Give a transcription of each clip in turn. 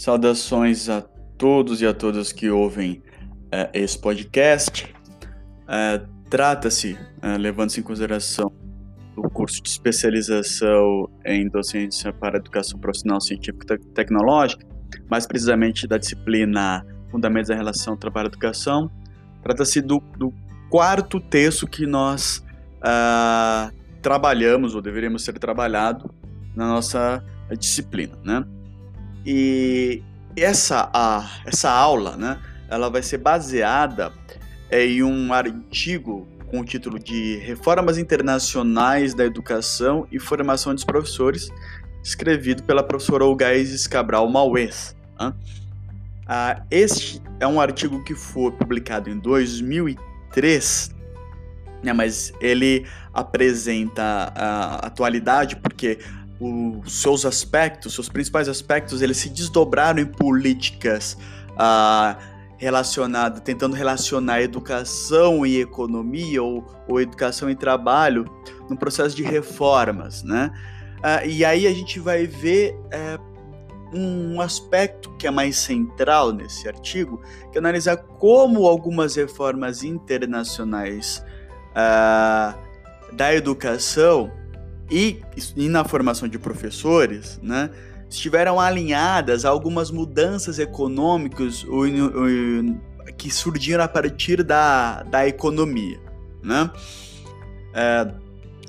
Saudações a todos e a todas que ouvem é, esse podcast. É, Trata-se, é, levando-se em consideração o curso de especialização em docência para educação profissional científica e tecnológica, mais precisamente da disciplina Fundamentos da Relação Trabalho-Educação. Trata-se do, do, quarto texto que nós uh, trabalhamos, ou deveríamos ser trabalhado, na nossa disciplina, né? E essa, a, essa aula, né, ela vai ser baseada em um artigo com o título de Reformas Internacionais da Educação e Formação dos Professores, escrevido pela professora Olgaíses Cabral Maués. Né? Ah, este é um artigo que foi publicado em 2003, né, mas ele apresenta a atualidade porque os seus aspectos, seus principais aspectos, eles se desdobraram em políticas ah, relacionadas, tentando relacionar educação e economia ou, ou educação e trabalho no processo de reformas, né? Ah, e aí a gente vai ver é, um aspecto que é mais central nesse artigo, que é analisar como algumas reformas internacionais ah, da educação e, e na formação de professores, né, estiveram alinhadas a algumas mudanças econômicas que surgiram a partir da, da economia. Né? É,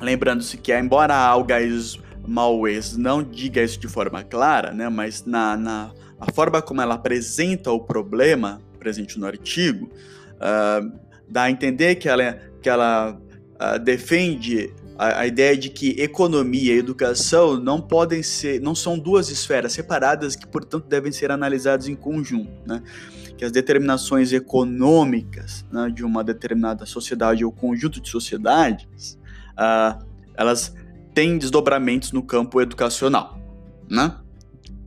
Lembrando-se que, embora Algais Maues não diga isso de forma clara, né, mas na, na a forma como ela apresenta o problema presente no artigo, uh, dá a entender que ela, que ela uh, defende a, a, ideia de que economia e educação não podem ser, não são duas esferas separadas que, portanto, devem ser analisadas em conjunto, né? Que as determinações econômicas né, de uma determinada sociedade ou conjunto de sociedades, uh, elas têm desdobramentos no campo educacional, né?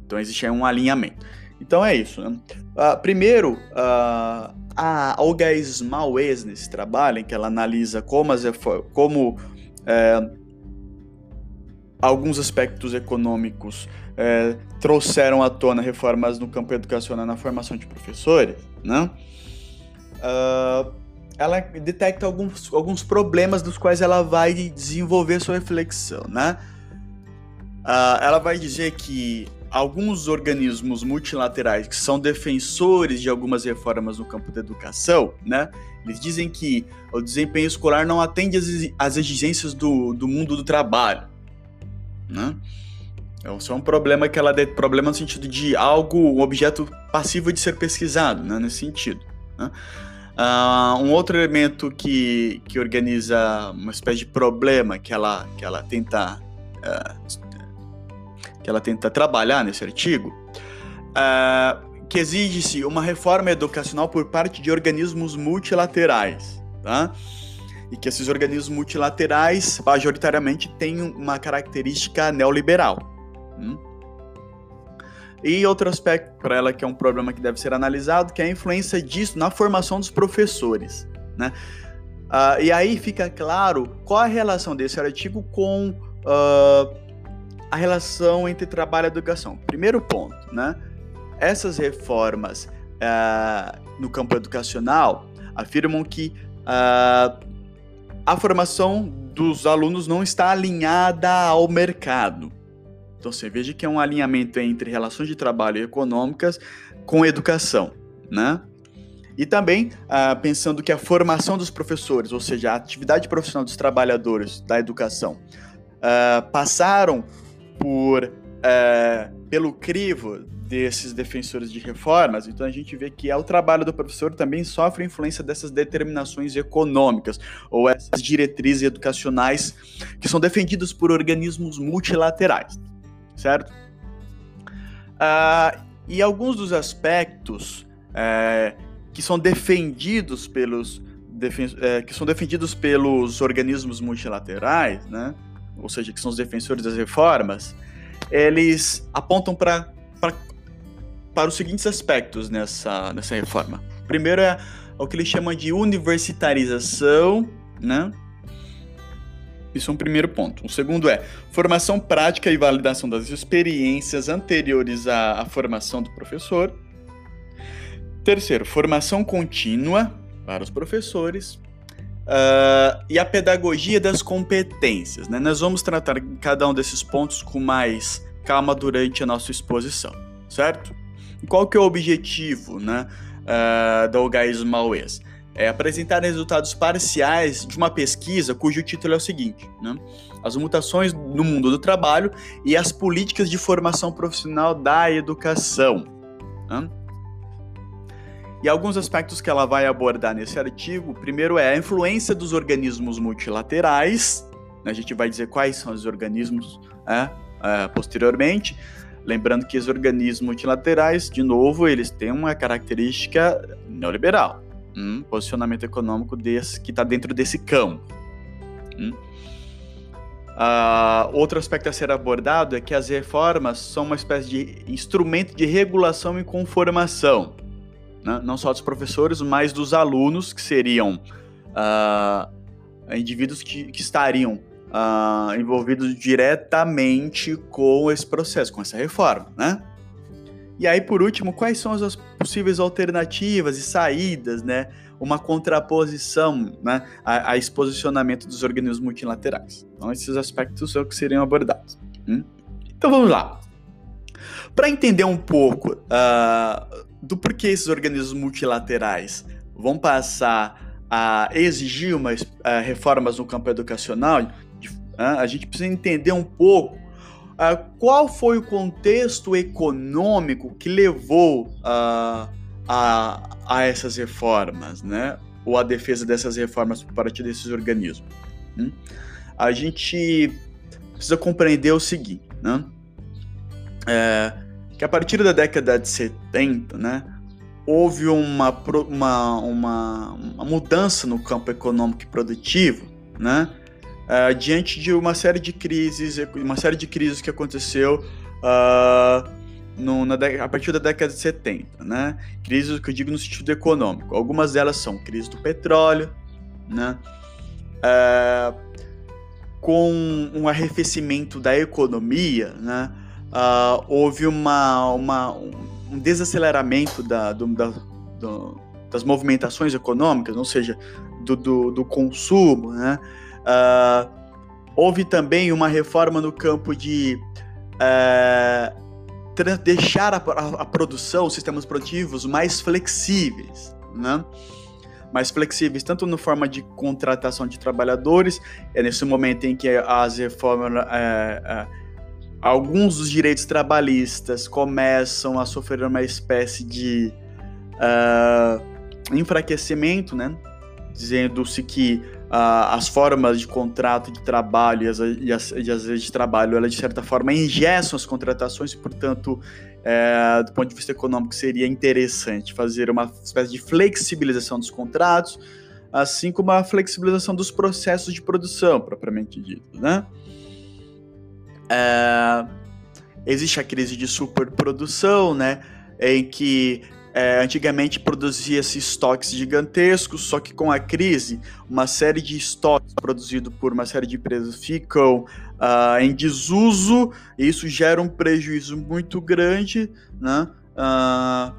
Então existe aí um alinhamento. Então é isso. Né? Uh, primeiro, uh, a Olga Ismael nesse trabalho, em que ela analisa como, as, como é, alguns aspectos econômicos é, trouxeram à tona reformas no campo educacional na formação de professores, né? Uh, ela detecta alguns, alguns problemas dos quais ela vai desenvolver sua reflexão, né? Uh, ela vai dizer que alguns organismos multilaterais que são defensores de algumas reformas no campo da educação, né? Eles dizem que o desempenho escolar não atende às exigências do, do mundo do trabalho, né? Então, isso é um problema que ela de, problema no sentido de algo, um objeto passivo de ser pesquisado, né? Nesse sentido. Né? Uh, um outro elemento que, que organiza uma espécie de problema que ela, que ela tenta uh, que ela tenta trabalhar nesse artigo, uh, que exige-se uma reforma educacional por parte de organismos multilaterais, tá? E que esses organismos multilaterais, majoritariamente, têm uma característica neoliberal. Hum? E outro aspecto para ela que é um problema que deve ser analisado, que é a influência disso na formação dos professores, né? Uh, e aí fica claro qual a relação desse artigo com uh, a relação entre trabalho e educação. Primeiro ponto, né? Essas reformas uh, no campo educacional afirmam que uh, a formação dos alunos não está alinhada ao mercado. Então você veja que é um alinhamento entre relações de trabalho econômicas com educação, né? E também uh, pensando que a formação dos professores, ou seja, a atividade profissional dos trabalhadores da educação, uh, passaram por é, pelo crivo desses defensores de reformas, então a gente vê que é o trabalho do professor também sofre influência dessas determinações econômicas ou essas diretrizes educacionais que são defendidas por organismos multilaterais, certo? Ah, e alguns dos aspectos é, que são defendidos pelos é, que são defendidos pelos organismos multilaterais, né? Ou seja, que são os defensores das reformas, eles apontam para os seguintes aspectos nessa, nessa reforma. Primeiro é o que eles chamam de universitarização, né? Isso é um primeiro ponto. O segundo é formação prática e validação das experiências anteriores à, à formação do professor. Terceiro, formação contínua para os professores. Uh, e a pedagogia das competências. Né? Nós vamos tratar cada um desses pontos com mais calma durante a nossa exposição, certo? Qual que é o objetivo né, uh, da OGAIS Mauês? É apresentar resultados parciais de uma pesquisa cujo título é o seguinte, né? As mutações no mundo do trabalho e as políticas de formação profissional da educação. Né? E alguns aspectos que ela vai abordar nesse artigo, primeiro é a influência dos organismos multilaterais, né? a gente vai dizer quais são os organismos é, é, posteriormente, lembrando que os organismos multilaterais, de novo, eles têm uma característica neoliberal, um posicionamento econômico desse, que está dentro desse campo. Hum. Uh, outro aspecto a ser abordado é que as reformas são uma espécie de instrumento de regulação e conformação né? não só dos professores, mas dos alunos, que seriam uh, indivíduos que, que estariam uh, envolvidos diretamente com esse processo, com essa reforma, né? E aí, por último, quais são as possíveis alternativas e saídas, né? Uma contraposição né, a, a esse posicionamento dos organismos multilaterais. Então, esses aspectos são que seriam abordados. Hum? Então, vamos lá. Para entender um pouco uh, do porquê esses organismos multilaterais vão passar a exigir umas uh, reformas no campo educacional, uh, a gente precisa entender um pouco uh, qual foi o contexto econômico que levou a, a essas reformas, né? ou a defesa dessas reformas por parte desses organismos. Hum? A gente precisa compreender o seguinte, né? É, que a partir da década de 70, né, houve uma, uma, uma, uma mudança no campo econômico e produtivo, né, uh, diante de uma série de crises, uma série de crises que aconteceu uh, no, na, a partir da década de 70, né, crises que eu digo no sentido econômico. Algumas delas são crise do petróleo, né, uh, com um arrefecimento da economia, né, uh, houve uma, uma, um desaceleramento da, do, da, do, das movimentações econômicas, ou seja, do, do, do consumo. Né? Uh, houve também uma reforma no campo de uh, deixar a, a, a, produção, os sistemas produtivos mais flexíveis. Né? mais flexíveis, tanto na forma de contratação de trabalhadores, é nesse momento em que as reformas é, alguns dos direitos trabalhistas começam a sofrer uma espécie de uh, enfraquecimento, né? Dizendo-se que uh, as formas de contrato de trabalho e as, leis de trabalho, elas de certa forma engessam as contratações e, portanto, é, do ponto de vista econômico, seria interessante fazer uma espécie de flexibilização dos contratos, assim como a flexibilização dos processos de produção, propriamente dito, né? É, existe a crise de superprodução, né? Em que é, antigamente produzia-se estoques gigantescos, só que com a crise, uma série de estoques produzidos por uma série de empresas ficam uh, em desuso, e isso gera um prejuízo muito grande, né? Uh,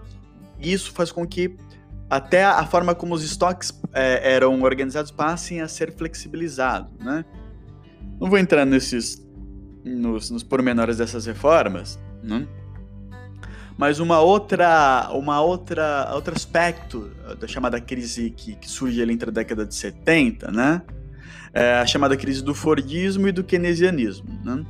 isso faz com que até a forma como os estoques é, eram organizados passem a ser flexibilizados, né? Não vou entrar nesses nos, nos pormenores dessas reformas, né? Mas uma outra, uma outra, outro aspecto da chamada crise que, que surge ali entre a década de 70, né? É a chamada crise do Fordismo e do keynesianismo, né?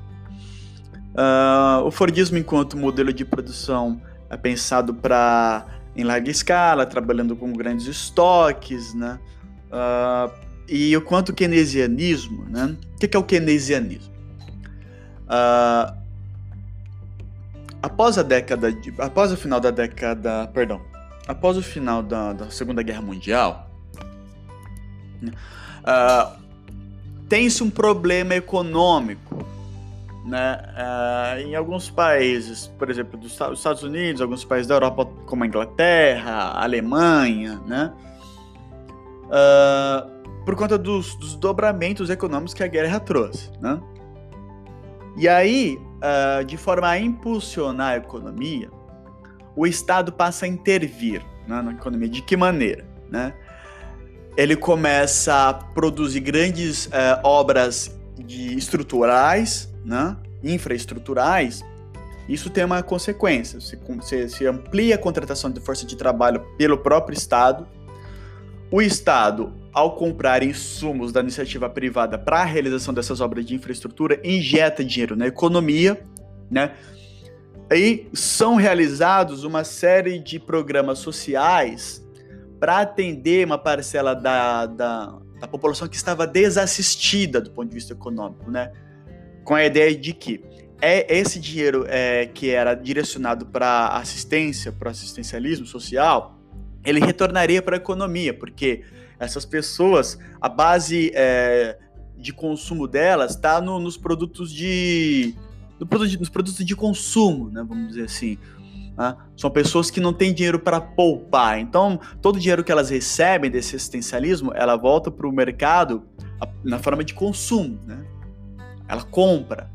Uh, o Fordismo, enquanto modelo de produção, é pensado para em larga escala, trabalhando com grandes estoques, né? Uh, e o quanto o keynesianismo, né? O que é o keynesianismo? Uh, após a década de, após o final da década, perdão, após o final da, da Segunda Guerra Mundial, uh, tem-se um problema econômico, né? Uh, em alguns países, por exemplo, dos Estados Unidos, alguns países da Europa, como a Inglaterra, a Alemanha, né? Uh, por conta dos, dos dobramentos econômicos que a guerra trouxe, né? E aí, uh, de forma a impulsionar a economia, o Estado passa a intervir né, na economia. De que maneira? Né? Ele começa a produzir grandes uh, obras de estruturais, né, infraestruturais. Isso tem uma consequência. Você, se amplia a contratação de força de trabalho pelo próprio Estado. O Estado ao comprar insumos da iniciativa privada para a realização dessas obras de infraestrutura, injeta dinheiro na economia, né? E são realizados uma série de programas sociais para atender uma parcela da, da, da, população que estava desassistida do ponto de vista econômico, né? Com a ideia de que é esse dinheiro é, que era direcionado para assistência, para assistencialismo social, ele retornaria para a economia, porque essas pessoas, a base é, de consumo delas está no, nos produtos de, no produto, nos produtos de consumo, né, vamos dizer assim. Né? São pessoas que não têm dinheiro para poupar. Então, todo o dinheiro que elas recebem desse assistencialismo, ela volta para o mercado na forma de consumo. Né? Ela compra.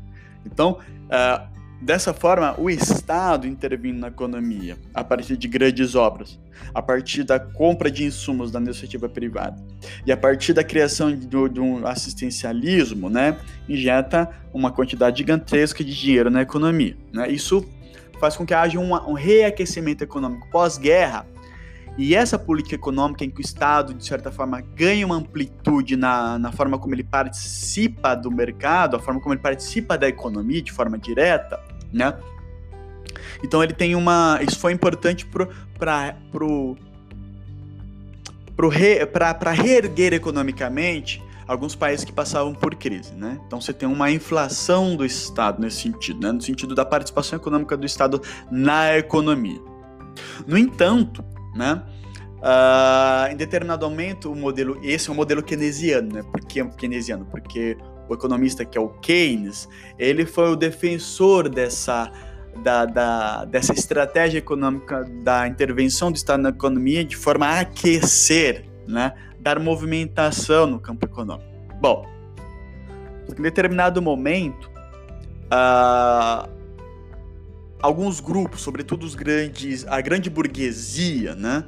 Então, uh, Dessa forma, o Estado intervindo na economia a partir de grandes obras, a partir da compra de insumos da iniciativa privada e a partir da criação de, de um assistencialismo, né, injeta uma quantidade gigantesca de dinheiro na economia. Né? Isso faz com que haja um, um reaquecimento econômico pós-guerra e essa política econômica em que o Estado, de certa forma, ganha uma amplitude na, na forma como ele participa do mercado, a forma como ele participa da economia de forma direta, né? Então ele tem uma. Isso foi importante para pro, pro re, reerguer economicamente alguns países que passavam por crise, né? Então você tem uma inflação do Estado nesse sentido, né? No sentido da participação econômica do Estado na economia. No entanto, né? Uh, em determinado momento, o modelo, esse é o modelo keynesiano, né? Por que keynesiano? Porque o economista que é o Keynes, ele foi o defensor dessa, da, da, dessa estratégia econômica da intervenção do Estado na economia de forma a aquecer, né? dar movimentação no campo econômico. Bom, em determinado momento, uh, alguns grupos, sobretudo os grandes, a grande burguesia, né?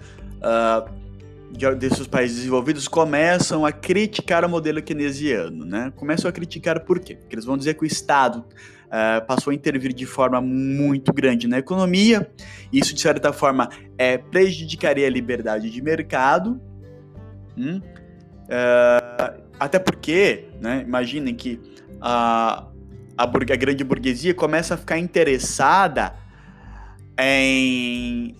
Uh, desses países desenvolvidos começam a criticar o modelo keynesiano, né? Começam a criticar por quê? Porque eles vão dizer que o Estado uh, passou a intervir de forma muito grande na economia, isso de certa forma é, prejudicaria a liberdade de mercado, hum? uh, até porque, né, imaginem que a, a, a grande burguesia começa a ficar interessada em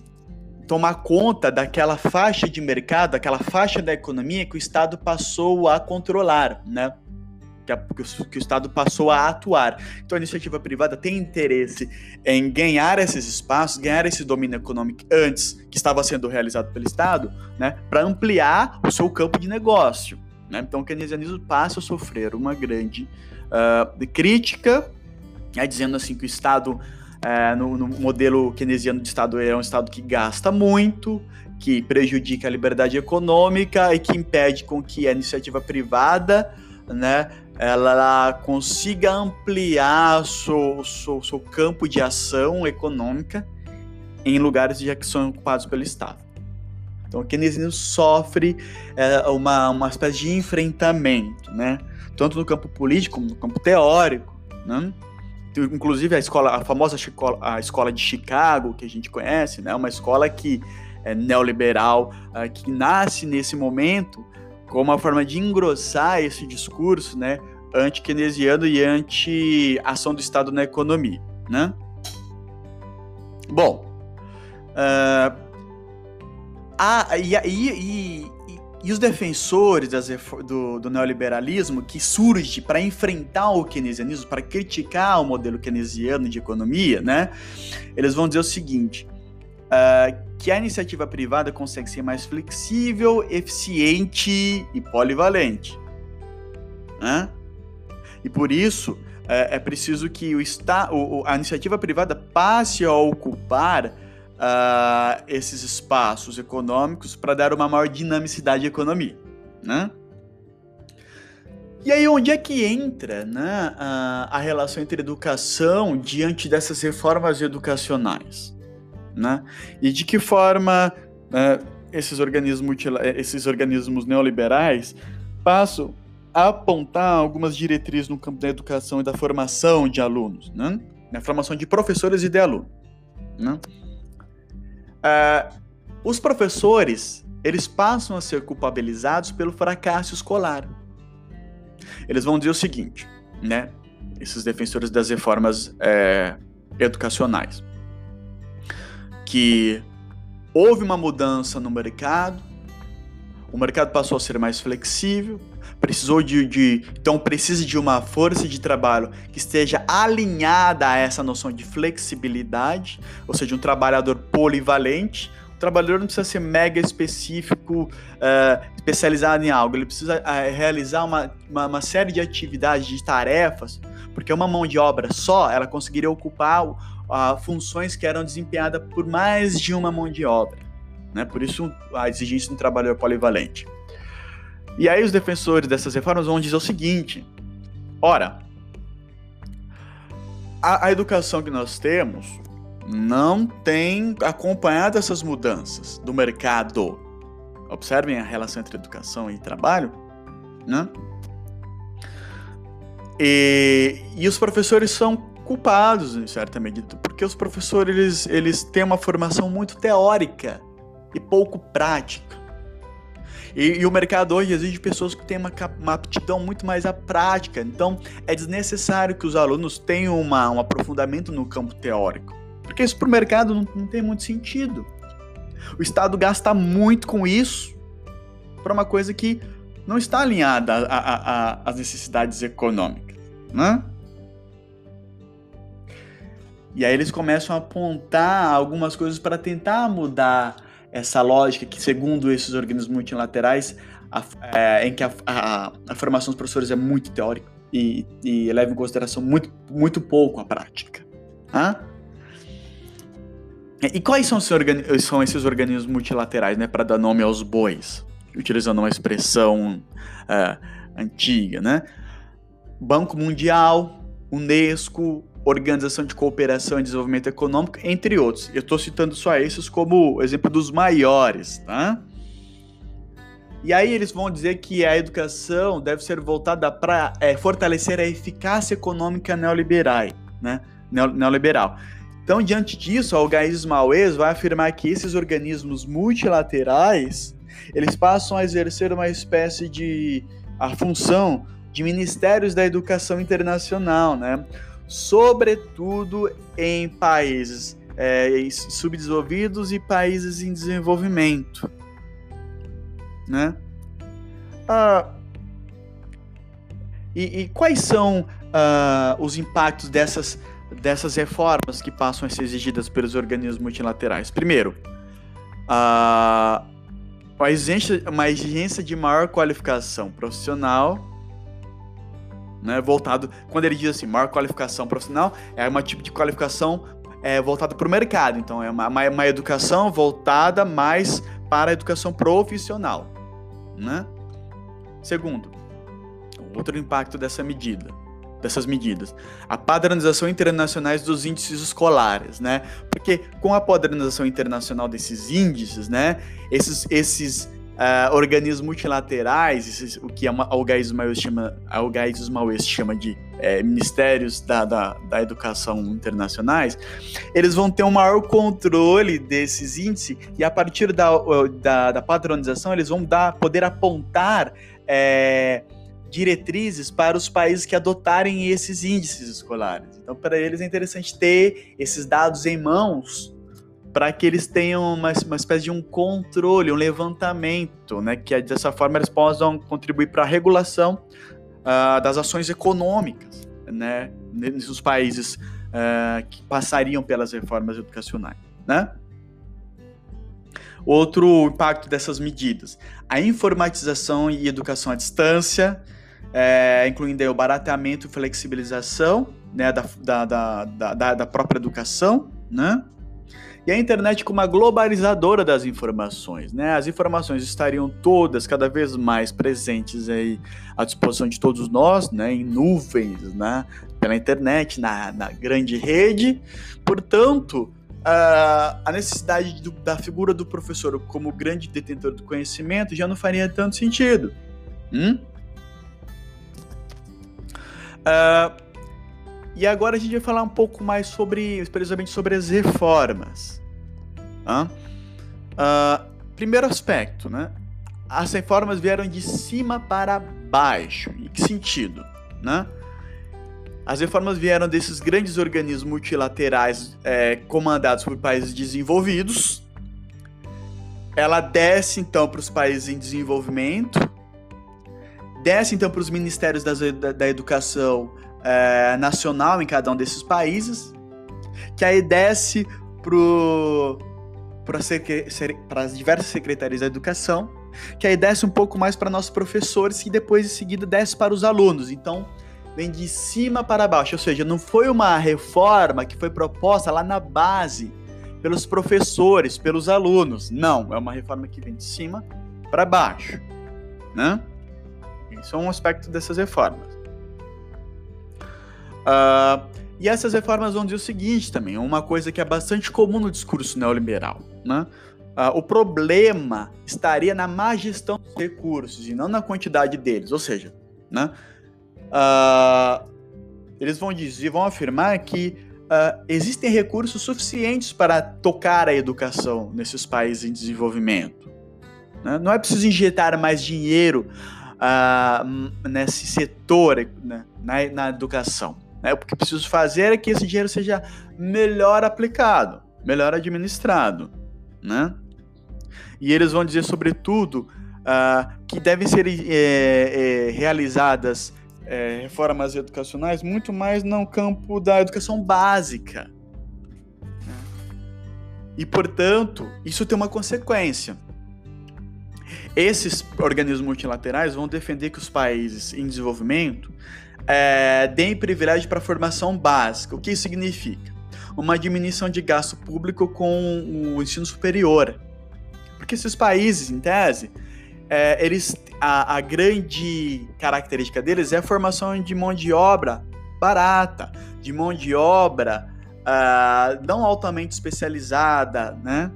tomar conta daquela faixa de mercado, daquela faixa da economia que o Estado passou a controlar, né? Que, a, que, o, que, o, Estado passou a atuar. Então a iniciativa privada tem interesse em ganhar esses espaços, ganhar esse domínio econômico antes que estava sendo realizado pelo Estado, né? Para ampliar o seu campo de negócio. Né? Então o keynesianismo passa a sofrer uma grande uh, crítica, né? dizendo assim que o Estado é, no, no, modelo keynesiano de Estado é um Estado que gasta muito, que prejudica a liberdade econômica e que impede com que a iniciativa privada, né, ela consiga ampliar seu, seu, seu campo de ação econômica em lugares já que são ocupados pelo Estado. Então o keynesianismo sofre é, uma, uma espécie de enfrentamento, né? tanto no campo político como no campo teórico. Né? Inclusive a escola, a famosa a escola de Chicago, que a gente conhece, né? Uma escola que é neoliberal, uh, que nasce nesse momento como uma forma de engrossar esse discurso, né? Anti-keynesiano e anti-ação do Estado na economia, né? Bom, uh, a, e, e, e os defensores do, do, neoliberalismo que surge para enfrentar o keynesianismo, para criticar o modelo keynesiano de economia, né? Eles vão dizer o seguinte: uh, que a iniciativa privada consegue ser mais flexível, eficiente e polivalente. Né? E por isso é, é preciso que o, a iniciativa privada passe a ocupar uh, esses espaços econômicos para dar uma maior dinamicidade à economia, né? E aí, onde é que entra né, a, a relação entre educação diante dessas reformas educacionais? Né? E de que forma né, esses, organismos, esses organismos neoliberais passam a apontar algumas diretrizes no campo da educação e da formação de alunos, né? na formação de professores e de alunos. Né? Uh, os professores eles passam a ser culpabilizados pelo fracasso escolar. Eles vão dizer o seguinte, né? Esses defensores das reformas é, educacionais, que houve uma mudança no mercado, o mercado passou a ser mais flexível, precisou de, de, então precisa de uma força de trabalho que esteja alinhada a essa noção de flexibilidade, ou seja, um trabalhador polivalente, o trabalhador não precisa ser mega específico, uh, especializado em algo. Ele precisa uh, realizar uma, uma, uma, série de atividades, de tarefas, porque uma mão de obra só, ela conseguiria ocupar uh, funções que eram desempenhadas por mais de uma mão de obra. Né? Por isso, a exigência de um trabalhador polivalente. E aí os defensores dessas reformas vão dizer o seguinte, ora, a, a educação que nós temos não tem acompanhado essas mudanças do mercado. Observem a relação entre educação e trabalho, né? E, e os professores são culpados, em certa medida, porque os professores eles, eles têm uma formação muito teórica e pouco prática. E, e, o mercado hoje exige pessoas que têm uma, uma aptidão muito mais à prática. Então, é desnecessário que os alunos tenham uma, um aprofundamento no campo teórico. Porque isso para o mercado não, não tem muito sentido. O Estado gasta muito com isso para uma coisa que não está alinhada às necessidades econômicas, né? E aí eles começam a apontar algumas coisas para tentar mudar essa lógica que, segundo esses organismos multilaterais, a, é, em que a, a, a, formação dos professores é muito teórica e, e leva em consideração muito, muito pouco a prática. Hã? E quais são, são esses organismos multilaterais, né, para dar nome aos bois, utilizando uma expressão uh, antiga, né? Banco Mundial, Unesco, Organização de Cooperação e Desenvolvimento Econômico, entre outros. Eu estou citando só esses como exemplo dos maiores, tá? E aí eles vão dizer que a educação deve ser voltada para é, fortalecer a eficácia econômica neoliberal, né? Neoliberal. Então, diante disso, Algaís Maues vai afirmar que esses organismos multilaterais, eles passam a exercer uma espécie de a função de ministérios da educação internacional, né? Sobretudo em países é, subdesenvolvidos e países em desenvolvimento, né? Ah, e, e, quais são ah, os impactos dessas dessas reformas que passam a ser exigidas pelos organismos multilaterais. Primeiro, a, uma, exigência, uma exigência de maior qualificação profissional, né, voltado, quando ele diz assim, maior qualificação profissional, é uma tipo de qualificação é, voltada para o mercado, então é uma, uma, uma educação voltada mais para a educação profissional, né? Segundo, outro impacto dessa medida, dessas medidas. A padronização internacionais dos índices escolares, né? Porque com a padronização internacional desses índices, né? Esses, esses uh, organismos multilaterais, o que a Algaís Maues chama, Algaís Maues chama de é, ministérios da, da, da, educação internacionais, eles vão ter um maior controle desses índices e a partir da, da, da padronização eles vão dar, poder apontar é, diretrizes para os países que adotarem esses índices escolares. Então, para eles é interessante ter esses dados em mãos para que eles tenham uma, uma espécie de um controle, um levantamento, né, que dessa forma eles possam contribuir para a regulação uh, das ações econômicas, né, nesses países uh, que passariam pelas reformas educacionais, né? Outro impacto dessas medidas, a informatização e educação à distância, é, incluindo o barateamento e flexibilização né, da, da, da, da, da própria educação, né? E a internet como uma globalizadora das informações, né? As informações estariam todas cada vez mais presentes aí à disposição de todos nós, né? Em nuvens, né? Pela internet, na, na grande rede. Portanto, uh, a necessidade do, da figura do professor como grande detentor do conhecimento já não faria tanto sentido. Hum? Uh, e agora a gente vai falar um pouco mais sobre, precisamente sobre as reformas. Uh, primeiro aspecto, né? As reformas vieram de cima para baixo. Em que sentido, né? As reformas vieram desses grandes organismos multilaterais é, comandados por países desenvolvidos. Ela desce então para os países em desenvolvimento, desce então para os ministérios das, da, da educação é, nacional em cada um desses países, que aí desce para as diversas secretarias da educação, que aí desce um pouco mais para nossos professores e depois em seguida desce para os alunos. Então vem de cima para baixo, ou seja, não foi uma reforma que foi proposta lá na base pelos professores, pelos alunos. Não, é uma reforma que vem de cima para baixo, né? Isso é um aspecto dessas reformas. Uh, e essas reformas vão dizer o seguinte também, uma coisa que é bastante comum no discurso neoliberal, né? Uh, o problema estaria na má gestão dos recursos e não na quantidade deles, ou seja, né? Uh, eles vão dizer, vão afirmar que uh, existem recursos suficientes para tocar a educação nesses países em desenvolvimento. Né? Não é preciso injetar mais dinheiro nesse setor né? na, na educação. Né? O que preciso fazer é que esse dinheiro seja melhor aplicado, melhor administrado. Né? E eles vão dizer, sobretudo, uh, que devem ser é, é, realizadas é, reformas educacionais muito mais no campo da educação básica. Né? E, portanto, isso tem uma consequência. Esses organismos multilaterais vão defender que os países em desenvolvimento é, deem privilégio para a formação básica. O que isso significa? Uma diminuição de gasto público com o ensino superior. Porque esses países, em tese, é, eles, a, a, grande característica deles é a formação de mão de obra barata, de mão de obra uh, não altamente especializada, né?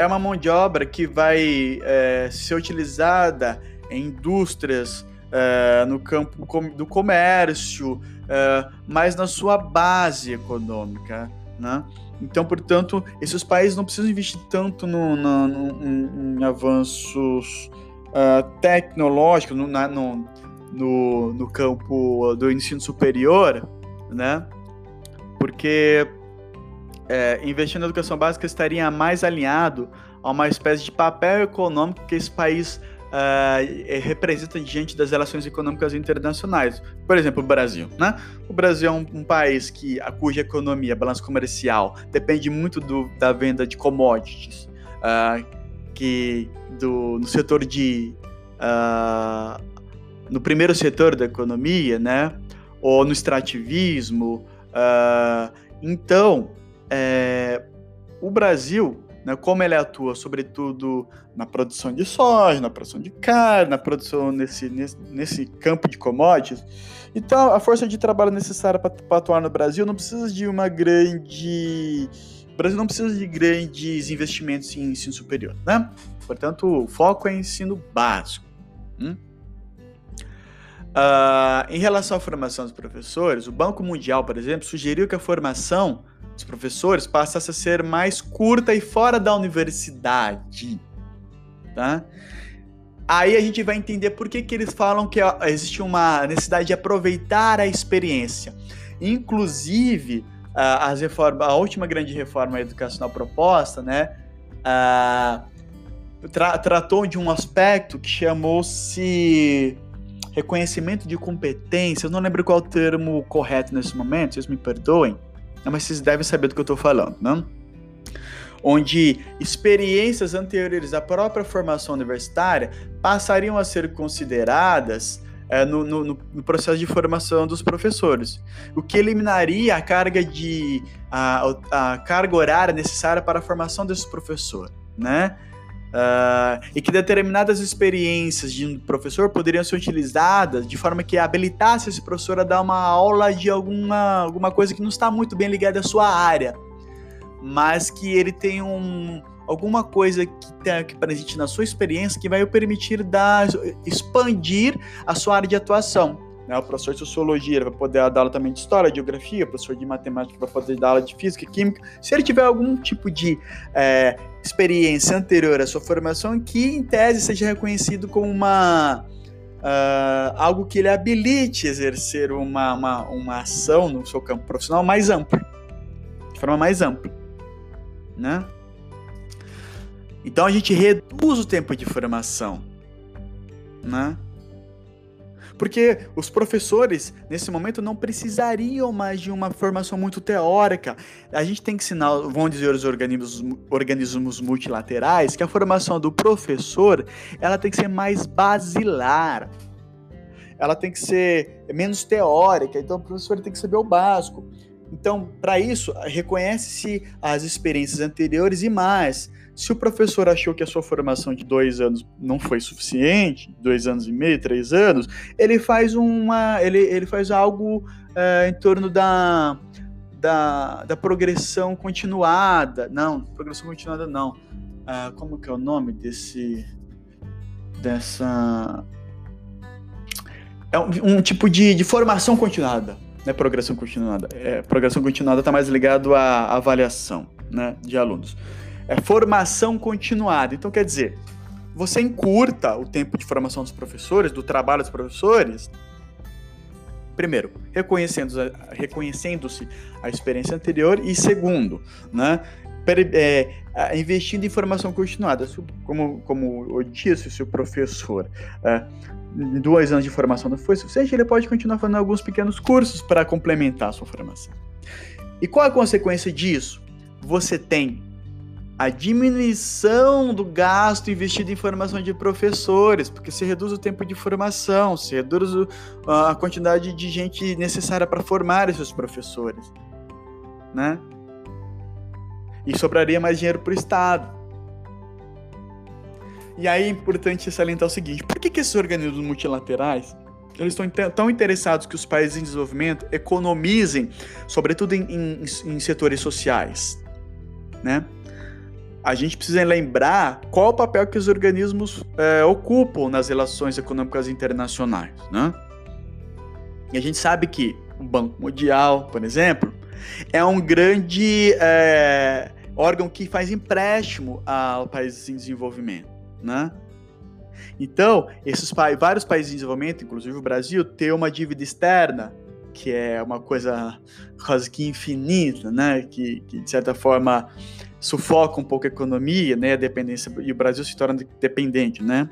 É uma mão de obra que vai é, ser utilizada em indústrias é, no campo do comércio, é, mas na sua base econômica, né? Então, portanto, esses países não precisam investir tanto no, no, no em avanços uh, tecnológicos no, na, no, no, no, campo do ensino superior, né? Porque é, investir na educação básica estaria mais alinhado a uma espécie de papel econômico que esse país uh, representa diante das relações econômicas internacionais. Por exemplo, o Brasil. Né? O Brasil é um, um país que, a cuja economia, balanço comercial, depende muito do, da venda de commodities, uh, que do, no setor de. Uh, no primeiro setor da economia, né? Ou no extrativismo. então, é, o Brasil né, como ele atua, sobretudo na produção de soja, na produção de carne, na produção nesse, nesse, nesse campo de commodities. Então, a força de trabalho necessária para atuar no Brasil não precisa de uma grande. O Brasil não precisa de grandes investimentos em ensino superior, né? Portanto, o foco é ensino básico. Hum? Uh, em relação à formação dos professores, o Banco Mundial, por exemplo, sugeriu que a formação dos professores passasse a ser mais curta e fora da universidade, tá? Aí a gente vai entender por que, que eles falam que existe uma necessidade de aproveitar a experiência. Inclusive, as reformas, a última grande reforma educacional proposta, né, tra tratou de um aspecto que chamou-se reconhecimento de competência. Eu não lembro qual o termo correto nesse momento, vocês me perdoem mas vocês devem saber do que eu estou falando, não? Onde experiências anteriores à própria formação universitária passariam a ser consideradas é, no, no, no, processo de formação dos professores, o que eliminaria a carga de a, a carga horária necessária para a formação desse professor, né? Uh, e que determinadas experiências de um professor poderiam ser utilizadas de forma que habilitasse esse professor a dar uma aula de alguma, alguma coisa que não está muito bem ligada à sua área, mas que ele tem um, alguma coisa que, tem, que presente na sua experiência que vai o permitir dar, expandir a sua área de atuação. Né? O professor de sociologia vai poder dar aula também de história, de geografia, o professor de matemática vai poder dar aula de física, química. Se ele tiver algum tipo de é, experiência anterior à sua formação, que em tese seja reconhecido como uma uh, algo que ele habilite exercer uma, uma, uma ação no seu campo profissional mais amplo, de forma mais ampla, né? Então a gente reduz o tempo de formação, né? Porque os professores, nesse momento, não precisariam mais de uma formação muito teórica. A gente tem que ensinar, vão dizer os organismos, organismos multilaterais, que a formação do professor ela tem que ser mais basilar. Ela tem que ser menos teórica. Então, o professor tem que saber o básico. Então, para isso, reconhece-se as experiências anteriores e mais se o professor achou que a sua formação de dois anos não foi suficiente, dois anos e meio, três anos, ele faz uma, ele, ele faz algo é, em torno da, da, da progressão continuada. Não, progressão continuada não. Ah, como que é o nome desse dessa é um, um tipo de, de formação continuada, né? Progressão continuada. É, progressão continuada está mais ligado à avaliação, né, de alunos é formação continuada. Então, quer dizer, você encurta o tempo de formação dos professores, do trabalho dos professores, primeiro, reconhecendo-se reconhecendo a experiência anterior, e segundo, né, é, investindo em formação continuada. Como, como eu disse, se o professor é, dois anos de formação não foi suficiente, ele pode continuar fazendo alguns pequenos cursos para complementar a sua formação. E qual a consequência disso? Você tem a diminuição do gasto investido em formação de professores, porque se reduz o tempo de formação, se reduz a quantidade de gente necessária para formar esses professores, né? E sobraria mais dinheiro para o Estado. E aí é importante salientar o seguinte: por que, que esses organismos multilaterais eles estão tão interessados que os países em desenvolvimento economizem, sobretudo em, em, em setores sociais, né? A gente precisa lembrar qual o papel que os organismos é, ocupam nas relações econômicas internacionais, né? E a gente sabe que o Banco Mundial, por exemplo, é um grande é, órgão que faz empréstimo a países em desenvolvimento, né? Então, esses pa vários países em desenvolvimento, inclusive o Brasil, tem uma dívida externa que é uma coisa quase que infinita, né? Que, que de certa forma sufoca um pouco a economia, né, a dependência, e o Brasil se torna dependente, né?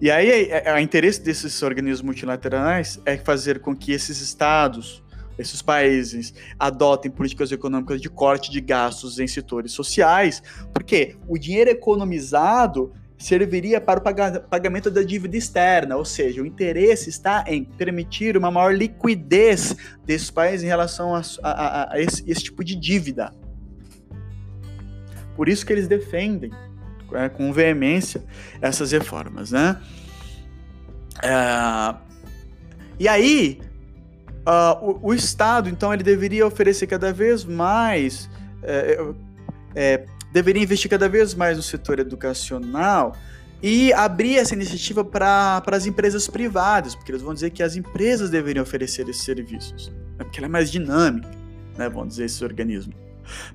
E aí, o interesse desses organismos multilaterais é fazer com que esses estados, esses países, adotem políticas econômicas de corte de gastos em setores sociais, porque o dinheiro economizado serviria para o pagamento da dívida externa, ou seja, o interesse está em permitir uma maior liquidez desses países em relação a, a, a esse, esse tipo de dívida. Por isso que eles defendem é, com veemência essas reformas, né? É, e aí, uh, o, o, Estado, então, ele deveria oferecer cada vez mais, é, é, deveria investir cada vez mais no setor educacional e abrir essa iniciativa para as empresas privadas, porque eles vão dizer que as empresas deveriam oferecer esses serviços, né? porque ela é mais dinâmica, né? vão dizer esses organismos.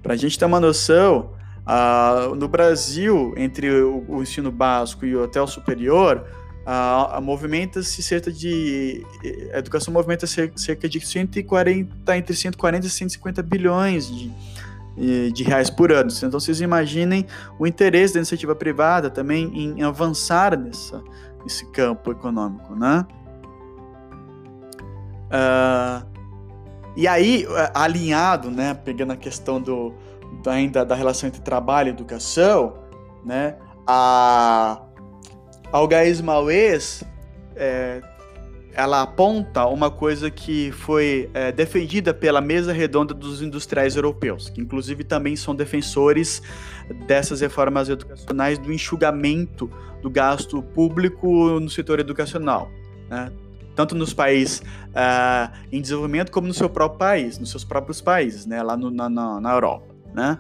Para a gente ter uma noção, Uh, no Brasil, entre o, o, ensino básico e o até o superior, uh, movimenta-se cerca de. A educação movimenta cerca de 140, entre 140 e 150 bilhões de, de reais por ano. Então, vocês imaginem o interesse da iniciativa privada também em avançar nessa, nesse campo econômico, né? Uh, e aí, alinhado, né, pegando a questão do, ainda da relação entre trabalho e educação, né, a Algaís Maués é, ela aponta uma coisa que foi é, defendida pela mesa redonda dos industriais europeus, que inclusive também são defensores dessas reformas educacionais do enxugamento do gasto público no setor educacional, né? tanto nos países uh, em desenvolvimento como no seu próprio país, nos seus próprios países, né? lá no, na, na, na Europa. Né?